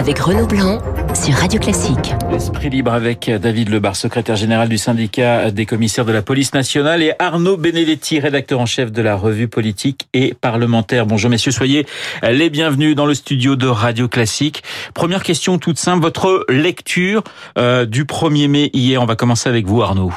avec Renaud Blanc sur Radio Classique. Esprit libre avec David Lebar, secrétaire général du syndicat des commissaires de la police nationale et Arnaud Benedetti, rédacteur en chef de la revue politique et parlementaire. Bonjour messieurs, soyez les bienvenus dans le studio de Radio Classique. Première question toute simple, votre lecture euh, du 1er mai hier. On va commencer avec vous Arnaud.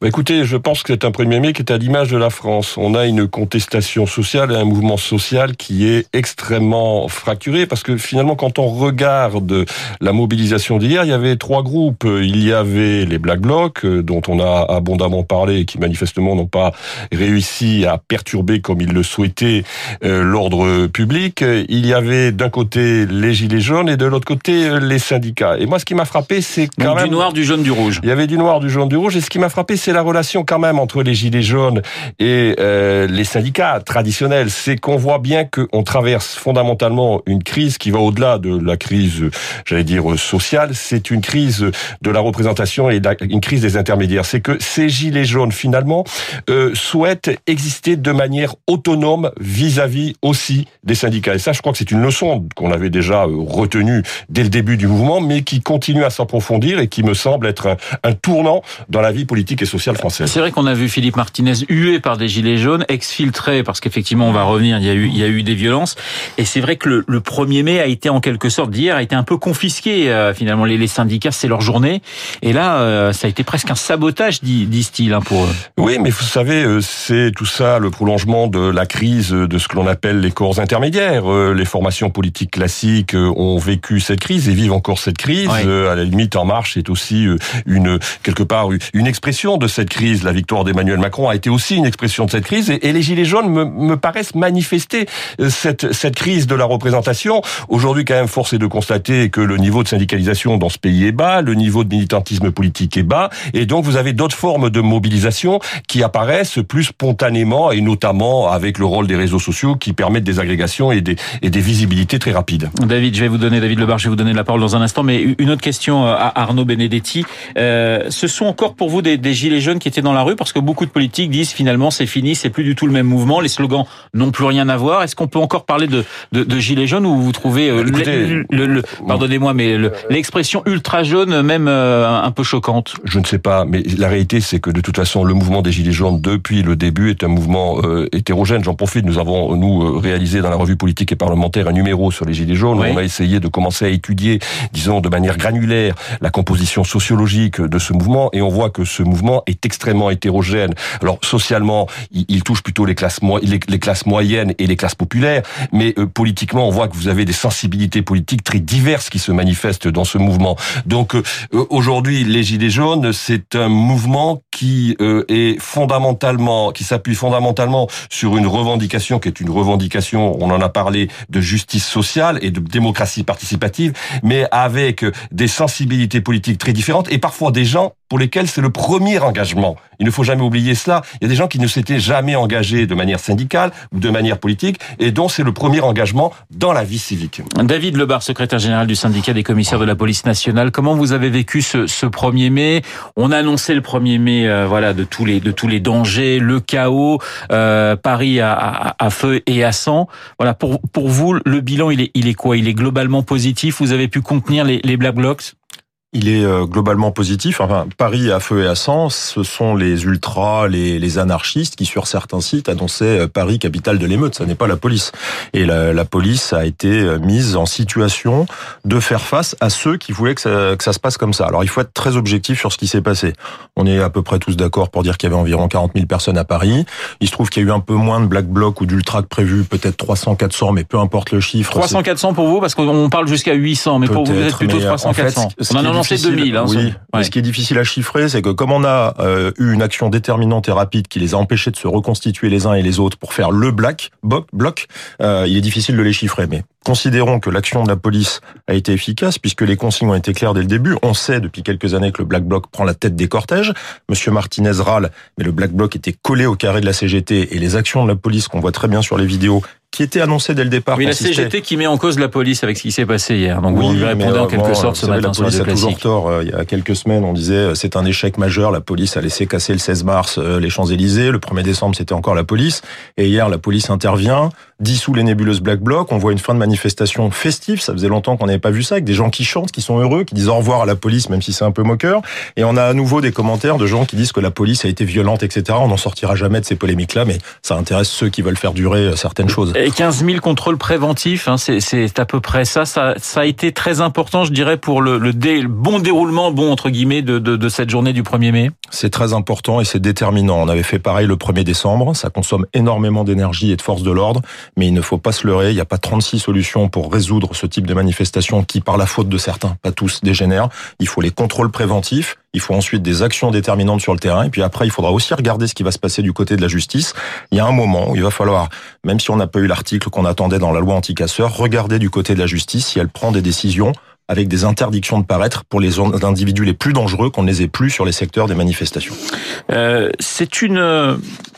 Bah écoutez, je pense que c'est un 1er mai qui est à l'image de la France. On a une contestation sociale et un mouvement social qui est extrêmement fracturé parce que finalement quand on regarde la mobilisation d'hier, il y avait trois groupes. Il y avait les Black Blocs, euh, dont on a abondamment parlé, et qui manifestement n'ont pas réussi à perturber comme ils le souhaitaient euh, l'ordre public. Il y avait d'un côté les Gilets jaunes et de l'autre côté euh, les syndicats. Et moi, ce qui m'a frappé, c'est quand même... Du noir, du jaune, du rouge. Il y avait du noir, du jaune, du rouge. Et ce qui m'a frappé, c'est la relation quand même entre les Gilets jaunes et les syndicats traditionnels. C'est qu'on voit bien qu'on traverse fondamentalement une crise qui va au-delà de la crise, j'allais dire, sociale. C'est une crise de la représentation et une crise des intermédiaires. C'est que ces gilets jaunes, finalement, euh, souhaitent exister de manière autonome vis-à-vis aussi des syndicats. Et ça, je crois que c'est une leçon qu'on avait déjà euh, retenue dès le début du mouvement, mais qui continue à s'approfondir et qui me semble être un tournant dans la vie politique et sociale française. C'est vrai qu'on a vu Philippe Martinez hué par des gilets jaunes, exfiltré parce qu'effectivement, on va revenir, il y a eu, il y a eu des violences. Et c'est vrai que le, le 1er mai a été en quelque sorte d'hier a été un peu confisqué. Euh, finalement, les, les syndicats, c'est leur journée. Et là, euh, ça a été presque un sabotage, disent-ils, hein, pour eux. Oui, mais vous savez, euh, c'est tout ça le prolongement de la crise de ce que l'on appelle les corps intermédiaires. Les formations politiques classiques ont vécu cette crise et vivent encore cette crise. À la limite, En Marche est aussi une quelque part une expression de cette crise. La victoire d'Emmanuel Macron a été aussi une expression de cette crise. Et, les Gilets jaunes me, me paraissent manifester cette, cette crise de la représentation. Aujourd'hui, quand même, force est de constater que le niveau de syndicalisation dans ce pays est bas, le niveau de militantisme politique est bas, et donc vous avez d'autres formes de mobilisation qui apparaissent plus spontanément, et notamment avec le rôle des réseaux sociaux qui permettent des agrégations et des, et des visibilités très rapides. David, je vais vous donner, David Lebar, je vais vous donner la parole dans un instant, mais une autre question à Arnaud Benedetti. Euh, ce sont encore pour vous des gilets jaunes qui étaient dans la rue, parce que beaucoup de politiques disent finalement c'est fini, c'est plus du tout le même mouvement, les slogans n'ont plus rien à voir. Est-ce qu'on peut encore parler de, de, de gilets jaunes ou vous trouvez euh, le, le, le, pardonnez-moi, mais l'expression ultra jaune même euh, un peu choquante? Je ne sais pas, mais la réalité c'est que de toute façon le mouvement des gilets jaunes depuis le début est un mouvement euh, hétérogène. J'en profite, nous avons nous euh, réalisé dans la revue politique et parlementaire un numéro sur les gilets jaunes. Où on a essayé de commencer à étudier, disons de manière granulaire, la composition sociologique de ce mouvement et on voit que ce mouvement est extrêmement hétérogène. Alors socialement, il, touche plutôt les classes les, classes moyennes et les classes populaires, mais politiquement, on voit que vous avez des sensibilités politiques très diverses qui se manifestent dans ce mouvement. Donc euh, aujourd'hui, les Gilets jaunes, c'est un mouvement qui euh, est fondamentalement, qui s'appuie fondamentalement sur une revendication qui est une revendication, on en a parlé, de justice sociale et de démocratie participative, mais avec des sensibilités politiques très différentes et parfois des gens pour lesquels c'est le premier engagement. Il ne faut jamais oublier cela. Il y a des gens qui ne s'étaient jamais engagés de manière syndicale ou de manière politique et dont c'est le premier engagement dans la vie civique. David Lebar, secrétaire général du syndicat des commissaires de la police nationale, comment vous avez vécu ce, ce 1er mai? On a annoncé le 1er mai euh, voilà, de, tous les, de tous les dangers, le chaos, euh, Paris à, à, à, feu et à sang. Voilà, pour, pour vous, le bilan, il est, il est quoi? Il est globalement positif? Vous avez pu contenir les, les Black Blocs? Il est euh, globalement positif. Enfin, Paris à feu et à sang, ce sont les ultras, les, les anarchistes qui, sur certains sites, annonçaient euh, Paris capitale de l'émeute. Ça n'est pas la police. Et la, la, police a été euh, mise en situation de faire face à ceux qui voulaient que ça, que ça se passe comme ça. Alors, il faut être très objectif sur ce qui s'est passé. On est à peu près tous d'accord pour dire qu'il y avait environ 40 000 personnes à Paris. Il se trouve qu'il y a eu un peu moins de black bloc ou d'ultra que prévu, peut-être 300, 400, mais peu importe le chiffre. 300, 400 pour vous, parce qu'on parle jusqu'à 800, mais pour vous, vous êtes plutôt 300, 400. En fait, 2000. Hein, oui, mais ce qui est difficile à chiffrer, c'est que comme on a euh, eu une action déterminante et rapide qui les a empêchés de se reconstituer les uns et les autres pour faire le black bloc, euh, il est difficile de les chiffrer. Mais considérons que l'action de la police a été efficace puisque les consignes ont été claires dès le début. On sait depuis quelques années que le black bloc prend la tête des cortèges. Monsieur Martinez râle, mais le black bloc était collé au carré de la CGT et les actions de la police qu'on voit très bien sur les vidéos qui était annoncé dès le départ. Oui, la CGT qui met en cause la police avec ce qui s'est passé hier. Donc vous lui répondez en quelque sorte ce matin la police a toujours tort. Euh, il y a quelques semaines, on disait euh, c'est un échec majeur. La police a laissé casser le 16 mars euh, les Champs-Élysées. Le 1er décembre, c'était encore la police. Et hier, la police intervient. Dissout les nébuleuses Black Bloc, on voit une fin de manifestation festive, ça faisait longtemps qu'on n'avait pas vu ça, avec des gens qui chantent, qui sont heureux, qui disent au revoir à la police, même si c'est un peu moqueur, et on a à nouveau des commentaires de gens qui disent que la police a été violente, etc. On n'en sortira jamais de ces polémiques-là, mais ça intéresse ceux qui veulent faire durer euh, certaines choses. Et 15 000 contrôles préventifs, hein, c'est à peu près ça. ça. ça. a été très important, je dirais, pour le, le, dé, le bon déroulement, bon entre guillemets, de, de, de cette journée du 1er mai. C'est très important et c'est déterminant. On avait fait pareil le 1er décembre. Ça consomme énormément d'énergie et de force de l'ordre, mais il ne faut pas se leurrer. Il n'y a pas 36 solutions pour résoudre ce type de manifestation qui, par la faute de certains, pas tous, dégénèrent. Il faut les contrôles préventifs. Il faut ensuite des actions déterminantes sur le terrain. Et puis après, il faudra aussi regarder ce qui va se passer du côté de la justice. Il y a un moment où il va falloir, même si on n'a pas eu l'article qu'on attendait dans la loi anti-casseurs, regarder du côté de la justice si elle prend des décisions avec des interdictions de paraître pour les individus les plus dangereux qu'on ne les ait plus sur les secteurs des manifestations. Euh, c'est une, euh,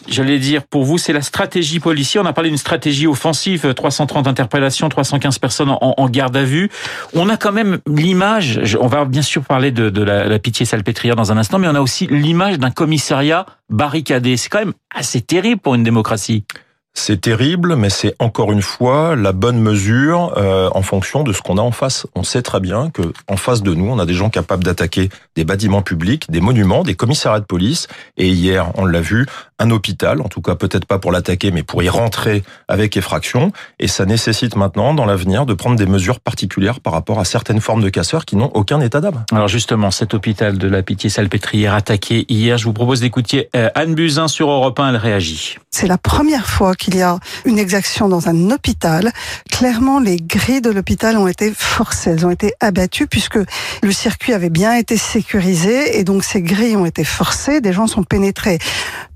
j'allais dire, pour vous, c'est la stratégie policière. On a parlé d'une stratégie offensive, 330 interpellations, 315 personnes en, garde à vue. On a quand même l'image, on va bien sûr parler de, de la, la, pitié salpêtrière dans un instant, mais on a aussi l'image d'un commissariat barricadé. C'est quand même assez terrible pour une démocratie. C'est terrible, mais c'est encore une fois la bonne mesure euh, en fonction de ce qu'on a en face. On sait très bien que en face de nous, on a des gens capables d'attaquer des bâtiments publics, des monuments, des commissariats de police. Et hier, on l'a vu, un hôpital, en tout cas peut-être pas pour l'attaquer, mais pour y rentrer avec effraction. Et ça nécessite maintenant, dans l'avenir, de prendre des mesures particulières par rapport à certaines formes de casseurs qui n'ont aucun état d'âme. Alors justement, cet hôpital de la Pitié-Salpêtrière attaqué hier, je vous propose d'écouter euh, Anne Buzyn sur Europe 1, elle réagit. C'est la première fois qu'il y a une exaction dans un hôpital. Clairement, les grilles de l'hôpital ont été forcées, elles ont été abattues puisque le circuit avait bien été sécurisé et donc ces grilles ont été forcées, des gens sont pénétrés.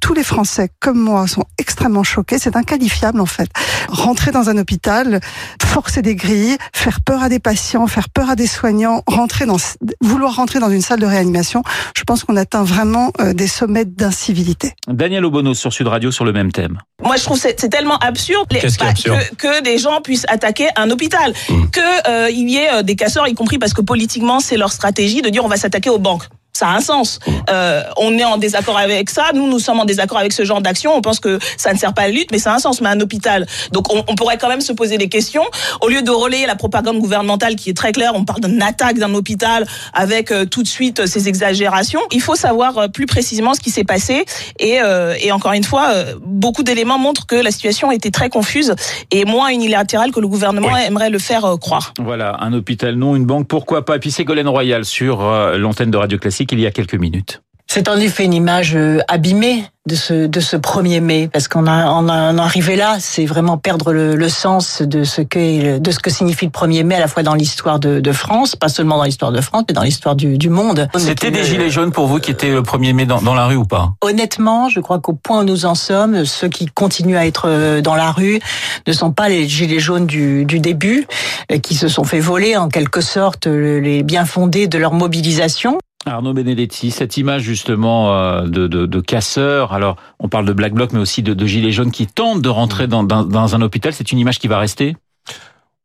Tous les Français, comme moi, sont extrêmement choqués. C'est inqualifiable, en fait. Rentrer dans un hôpital, forcer des grilles, faire peur à des patients, faire peur à des soignants, rentrer dans, vouloir rentrer dans une salle de réanimation, je pense qu'on atteint vraiment euh, des sommets d'incivilité. Daniel Obono sur Sud Radio sur le même thème. Moi, je trouve c'est c'est tellement absurde, les, bah, que, que des gens puissent attaquer un hôpital, que euh, il y ait euh, des casseurs, y compris parce que politiquement c'est leur stratégie de dire on va s'attaquer aux banques. Ça a un sens. Euh, on est en désaccord avec ça. Nous, nous sommes en désaccord avec ce genre d'action. On pense que ça ne sert pas à la lutte, mais ça a un sens. Mais un hôpital, donc on, on pourrait quand même se poser des questions au lieu de relayer la propagande gouvernementale qui est très claire. On parle d'une attaque d'un hôpital avec euh, tout de suite euh, ces exagérations. Il faut savoir euh, plus précisément ce qui s'est passé. Et, euh, et encore une fois, beaucoup d'éléments montrent que la situation était très confuse et moins unilatérale que le gouvernement Oui. aimerait le faire croire. Voilà, un hôpital non, une banque, pourquoi pas. Et puis Ségolène Royal sur l'antenne de Radio Classique il y a quelques minutes. C'est en effet une image euh, abîmée de ce de ce 1er mai parce qu'on a on a en arrivé là, c'est vraiment perdre le, le sens de ce que de ce que signifie le 1er mai à la fois dans l'histoire de, de France, pas seulement dans l'histoire de France, mais dans l'histoire du, du monde. C'était des gilets jaunes pour vous qui étaient le 1er mai dans, dans la rue ou pas? Honnêtement, je crois qu'au point où nous en sommes, ceux qui continuent à être euh, dans la rue ne sont pas les gilets jaunes du, du début, euh, qui se sont fait voler en quelque sorte les bien fondés de leur mobilisation. Arnaud Benedetti, cette image justement euh, de, de, de casseurs, alors on parle de Black Bloc mais aussi de, de gilets jaunes qui tentent de rentrer dans, dans, dans un hôpital, c'est une image qui va rester?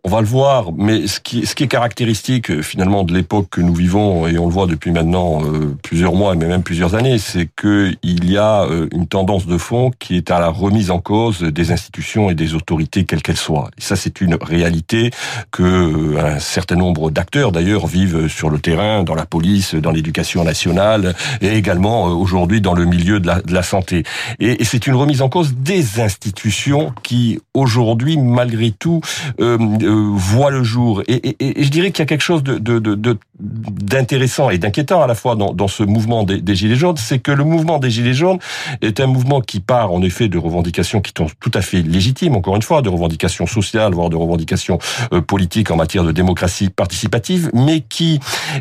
On va le voir, mais ce qui, ce qui est caractéristique euh, finalement de l'époque que nous vivons et on le voit depuis maintenant euh, plusieurs mois, mais même plusieurs années, c'est que il y a euh, une tendance de fond qui est à la remise en cause des institutions et des autorités quelles qu'elles soient. Et ça, c'est une réalité que euh, un certain nombre d'acteurs d'ailleurs vivent sur le terrain, dans la police, dans l'éducation nationale et également euh, aujourd'hui dans le milieu de la, de la santé. Et, et c'est une remise en cause des institutions qui aujourd'hui, malgré tout, euh, voit le jour. Et, je dirais qu'il y a quelque chose de d'intéressant et d'inquiétant à la fois dans, dans ce mouvement des, des Gilets jaunes, c'est que le mouvement des Gilets jaunes est un mouvement qui part en effet de revendications qui sont tout à fait légitimes, encore une fois, de revendications sociales, voire de revendications euh, politiques en matière de démocratie participative, mais qui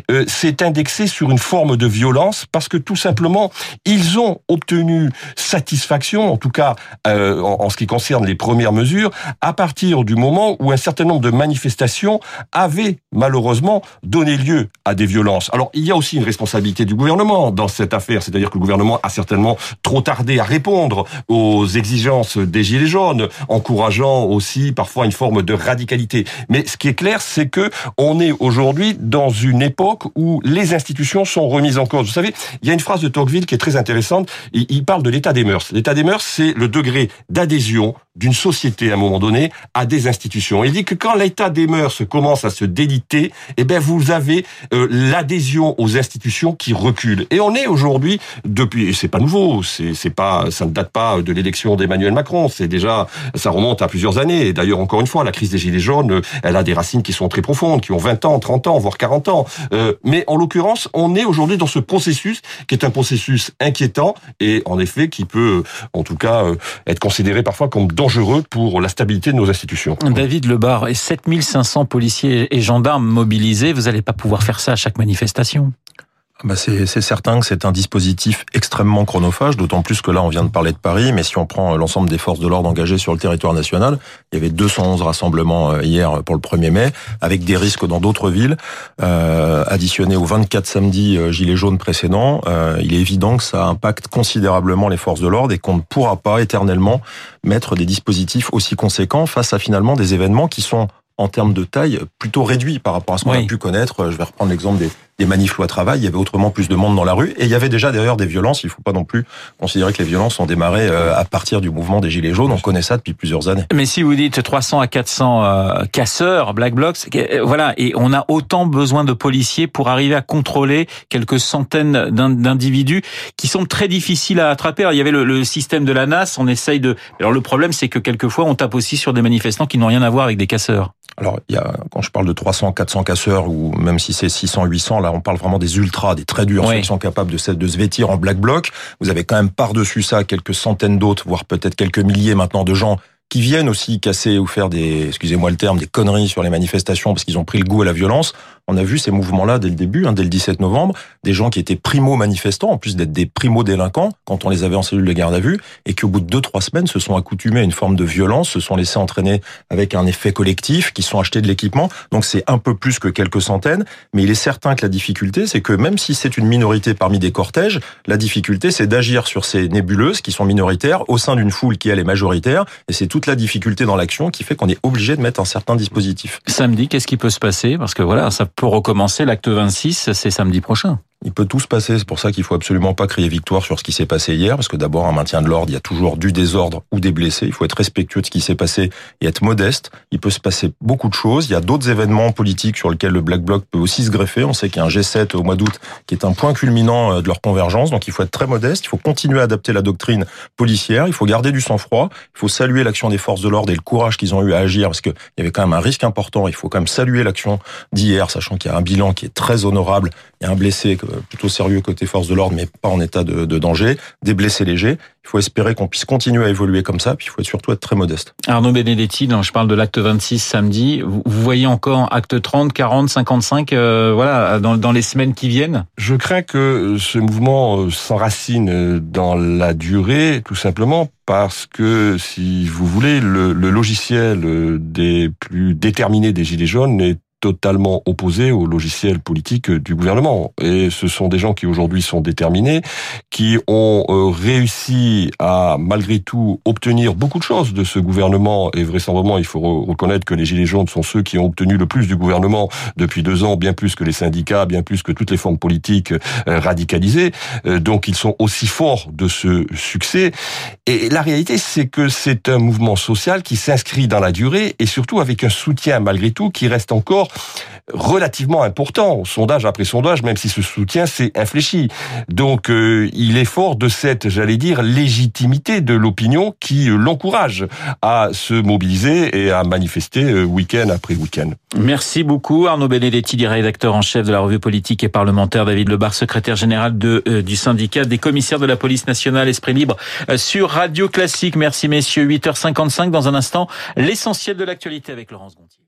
euh, s'est indexé sur une forme de violence parce que tout simplement, ils ont obtenu satisfaction, en tout cas euh, en, en ce qui concerne les premières mesures, à partir du moment où un certain nombre de manifestations avaient malheureusement donné lieu à des violences. Alors il y a aussi une responsabilité du gouvernement dans cette affaire, c'est-à-dire que le gouvernement a certainement trop tardé à répondre aux exigences des Gilets jaunes, encourageant aussi parfois une forme de radicalité. Mais ce qui est clair, c'est que on est aujourd'hui dans une époque où les institutions sont remises en cause. Vous savez, il y a une phrase de Tocqueville qui est très intéressante. Il parle de l'état des mœurs. L'état des mœurs, c'est le degré d'adhésion d'une société à un moment donné à des institutions. Il dit que quand l'état des mœurs commence à se déliter, eh ben vous avez euh, l'adhésion aux institutions qui recule. Et on est aujourd'hui depuis, c'est pas nouveau, c'est pas, ça ne date pas de l'élection d'Emmanuel Macron. C'est déjà, ça remonte à plusieurs années. Et d'ailleurs, encore une fois, la crise des gilets jaunes, elle a des racines qui sont très profondes, qui ont 20 ans, 30 ans, voire 40 ans. Euh, mais en l'occurrence, on est aujourd'hui dans ce processus qui est un processus inquiétant et en effet qui peut, en tout cas, euh, être considéré parfois comme dangereux pour la stabilité de nos institutions. David Lebar, et 7500 policiers et gendarmes mobilisés, vous n'allez pas pouvoir faire ça à chaque manifestation. Bah c'est certain que c'est un dispositif extrêmement chronophage, d'autant plus que là on vient de parler de Paris, mais si on prend l'ensemble des forces de l'ordre engagées sur le territoire national, il y avait 211 rassemblements euh, hier pour le 1er mai, avec des risques dans d'autres villes, euh, additionnés aux 24 samedis euh, gilets jaunes précédents, euh, il est évident que ça impacte considérablement les forces de l'ordre et qu'on ne pourra pas éternellement mettre des dispositifs aussi conséquents face à finalement des événements qui sont en termes de taille plutôt réduits par rapport à ce qu'on a pu connaître. Je vais reprendre l'exemple des, des manifs loi travail, il y avait autrement plus de monde dans la rue et il y avait déjà d'ailleurs des violences. Il ne faut pas non plus considérer que les violences ont démarré euh, à partir du mouvement des Gilets jaunes. On connaît ça depuis plusieurs années. Mais si vous dites 300 à 400 euh, casseurs, black blocs, euh, voilà, et on a autant besoin de policiers pour arriver à contrôler quelques centaines d'individus qui sont très difficiles à attraper. Alors, il y avait le, le, système de la NAS, on essaye de. Alors le problème, c'est que quelquefois on tape aussi sur des manifestants qui n'ont rien à voir avec des casseurs. Alors, il y a, quand je parle de 300, 400 casseurs, ou même si c'est 600, 800, là, on parle vraiment des ultras, des très durs, ceux qui sont capables de, de se vêtir en black bloc. Vous avez quand même par-dessus ça quelques centaines d'autres, voire peut-être quelques milliers maintenant de gens qui viennent aussi casser ou faire des, excusez-moi le terme, des conneries sur les manifestations parce qu'ils ont pris le goût à la violence. On a vu ces mouvements-là dès le début, hein, dès le 17 novembre, des gens qui étaient primo-manifestants, en plus d'être des primo-délinquants, quand on les avait en cellule de garde à vue, et qui au bout de deux, trois semaines se sont accoutumés à une forme de violence, se sont laissés entraîner avec un effet collectif, qui sont achetés de l'équipement. Donc c'est un peu plus que quelques centaines, mais il est certain que la difficulté, c'est que même si c'est une minorité parmi des cortèges, la difficulté, c'est d'agir sur ces nébuleuses qui sont minoritaires au sein d'une foule qui, elle, est majoritaire, et c'est toute la difficulté dans l'action qui fait qu'on est obligé de mettre un certain dispositif. Samedi, qu'est-ce qui peut se passer? Parce que voilà, ça recommencer. L'acte 26, c'est samedi prochain. Il peut tout se passer, c'est pour ça qu'il faut absolument pas crier victoire sur ce qui s'est passé hier, parce que d'abord, un maintien de l'ordre, il y a toujours du désordre ou des blessés. Il faut être respectueux de ce qui s'est passé et être modeste. Il peut se passer beaucoup de choses. Il y a d'autres événements politiques sur lesquels le Black Bloc peut aussi se greffer. On sait qu'il y a un G7 au mois d'août qui est un point culminant euh, de leur convergence, donc il faut être très modeste. Il faut continuer à adapter la doctrine policière. Il faut garder du sang-froid. Il faut saluer l'action des forces de l'ordre et le courage qu'ils ont eu à agir, parce qu'il y avait quand même un risque important. Il faut quand même saluer l'action d'hier, sachant qu'il y a un bilan qui est très honorable. Il y a un blessé plutôt sérieux côté force de l'ordre, mais pas en état de, de, danger, des blessés légers. Il faut espérer qu'on puisse continuer à évoluer comme ça, puis il faut surtout être très modeste. Arnaud Benedetti, je parle de l'acte 26 samedi, vous voyez encore acte 30, 40, 55, euh, voilà, dans, dans, les semaines qui viennent? Je crains que ce mouvement euh, s'enracine dans la durée, tout simplement parce que, si vous voulez, le, le logiciel des plus déterminés des Gilets jaunes est totalement opposé au logiciel politique du gouvernement. Et ce sont des gens qui aujourd'hui sont déterminés, qui ont euh, réussi à, malgré tout, obtenir beaucoup de choses de ce gouvernement. Et vraisemblablement, il faut reconnaître que les Gilets jaunes sont ceux qui ont obtenu le plus du gouvernement depuis deux ans, bien plus que les syndicats, bien plus que toutes les formes politiques euh, radicalisées. Euh, donc ils sont aussi forts de ce succès. Et la réalité, c'est que c'est un mouvement social qui s'inscrit dans la durée et surtout avec un soutien, malgré tout, qui reste encore relativement important, sondage après sondage, même si ce soutien s'est infléchi. Donc euh, il est fort de cette, j'allais dire, légitimité de l'opinion qui euh, l'encourage à se mobiliser et à manifester euh, week-end après week-end. Merci beaucoup Arnaud Benedetti, rédacteur en chef de la revue politique et parlementaire, David Lebar, secrétaire général de, du syndicat des commissaires de la police nationale Esprit Libre sur Radio Classique. Merci messieurs, 8h55 dans un instant, l'essentiel de l'actualité avec Laurence Gontier.